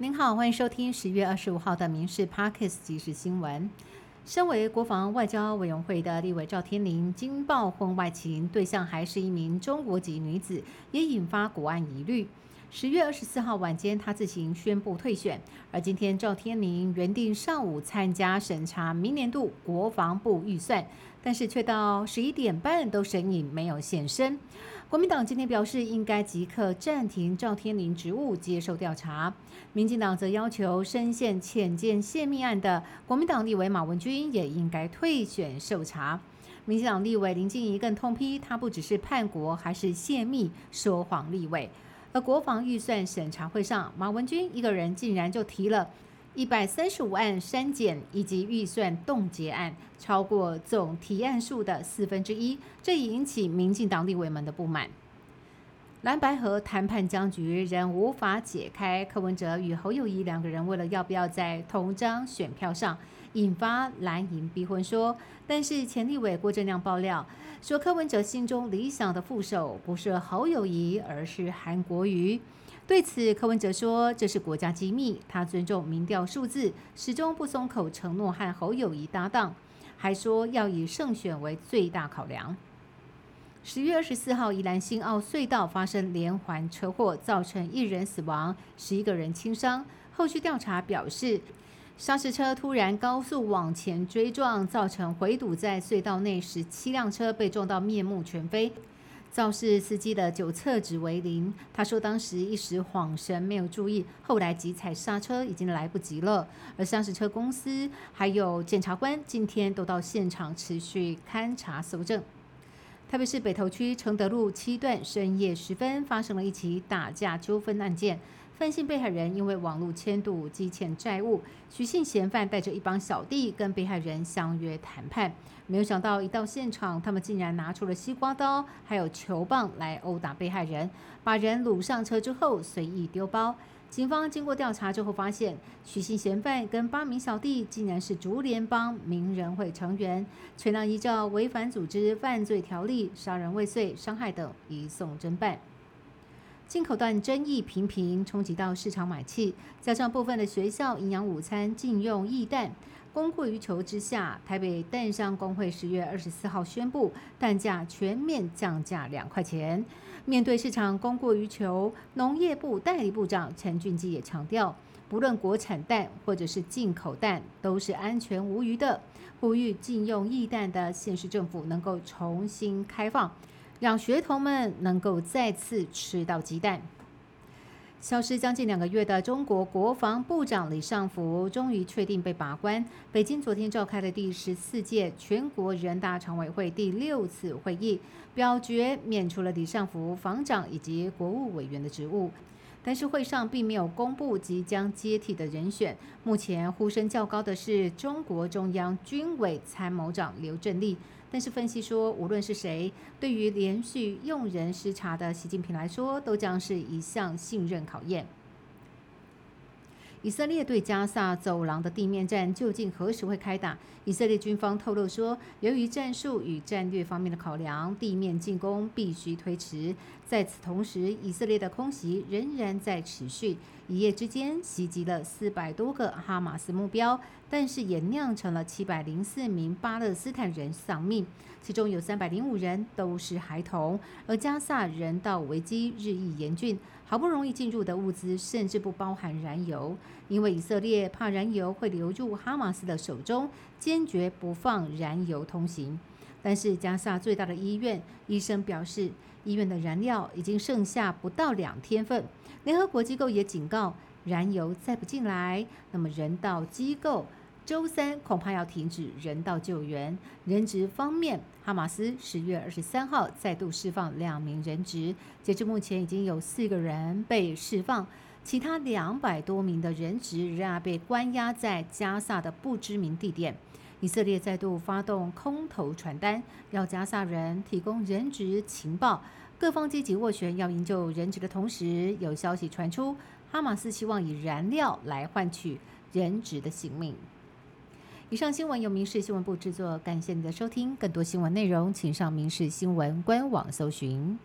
您好，欢迎收听十月二十五号的《民事 Parkes 即时新闻》。身为国防外交委员会的立委赵天麟，惊爆婚外情，对象还是一名中国籍女子，也引发国安疑虑。十月二十四号晚间，他自行宣布退选。而今天，赵天麟原定上午参加审查明年度国防部预算，但是却到十一点半都神隐，没有现身。国民党今天表示，应该即刻暂停赵天麟职务，接受调查。民进党则要求深陷浅见泄密案的国民党立委马文君也应该退选受查。民进党立委林静怡更痛批，他不只是叛国，还是泄密说谎立委。而国防预算审查会上，马文君一个人竟然就提了一百三十五案删减以及预算冻结案，超过总提案数的四分之一，这引起民进党立委们的不满。蓝白河谈判僵局仍无法解开，柯文哲与侯友谊两个人为了要不要在同张选票上。引发蓝营逼婚说，但是前立委郭正亮爆料说，柯文哲心中理想的副手不是侯友谊，而是韩国瑜。对此，柯文哲说这是国家机密，他尊重民调数字，始终不松口承诺和侯友谊搭档，还说要以胜选为最大考量。十月二十四号，宜兰新澳隧道发生连环车祸，造成一人死亡，十一个人轻伤。后续调查表示。砂石车突然高速往前追撞，造成回堵在隧道内十七辆车被撞到面目全非。肇事司机的酒测值为零，他说当时一时恍神没有注意，后来急踩刹车已经来不及了。而砂石车公司还有检察官今天都到现场持续勘查搜证。特别是北投区承德路七段深夜时分发生了一起打架纠纷案件。范姓被害人因为网络签赌积欠债务，许姓嫌犯带着一帮小弟跟被害人相约谈判，没有想到一到现场，他们竟然拿出了西瓜刀还有球棒来殴打被害人，把人掳上车之后随意丢包。警方经过调查之后发现，许姓嫌犯跟八名小弟竟然是竹联帮名人会成员，全当依照违反组织犯罪条例、杀人未遂、伤害等移送侦办。进口蛋争议频频冲击到市场买气，加上部分的学校营养午餐禁用异蛋，供过于求之下，台北蛋商工会十月二十四号宣布蛋价全面降价两块钱。面对市场供过于求，农业部代理部长陈俊基也强调，不论国产蛋或者是进口蛋，都是安全无虞的，呼吁禁用异蛋的县市政府能够重新开放。让学童们能够再次吃到鸡蛋。消失将近两个月的中国国防部长李尚福终于确定被拔关。北京昨天召开了第十四届全国人大常委会第六次会议，表决免除了李尚福防长以及国务委员的职务。但是会上并没有公布即将接替的人选。目前呼声较高的是中国中央军委参谋长刘振立。但是分析说，无论是谁，对于连续用人失察的习近平来说，都将是一项信任考验。以色列对加萨走廊的地面战究竟何时会开打？以色列军方透露说，由于战术与战略方面的考量，地面进攻必须推迟。在此同时，以色列的空袭仍然在持续，一夜之间袭击了四百多个哈马斯目标，但是也酿成了七百零四名巴勒斯坦人丧命，其中有三百零五人都是孩童。而加萨人道危机日益严峻。好不容易进入的物资，甚至不包含燃油，因为以色列怕燃油会流入哈马斯的手中，坚决不放燃油通行。但是加沙最大的医院医生表示，医院的燃料已经剩下不到两天份。联合国机构也警告，燃油再不进来，那么人道机构。周三恐怕要停止人道救援。人质方面，哈马斯十月二十三号再度释放两名人质，截至目前已经有四个人被释放，其他两百多名的人质仍然被关押在加萨的不知名地点。以色列再度发动空投传单，要加萨人提供人质情报。各方积极斡旋要营救人质的同时，有消息传出，哈马斯希望以燃料来换取人质的性命。以上新闻由民事新闻部制作，感谢你的收听。更多新闻内容，请上民事新闻官网搜寻。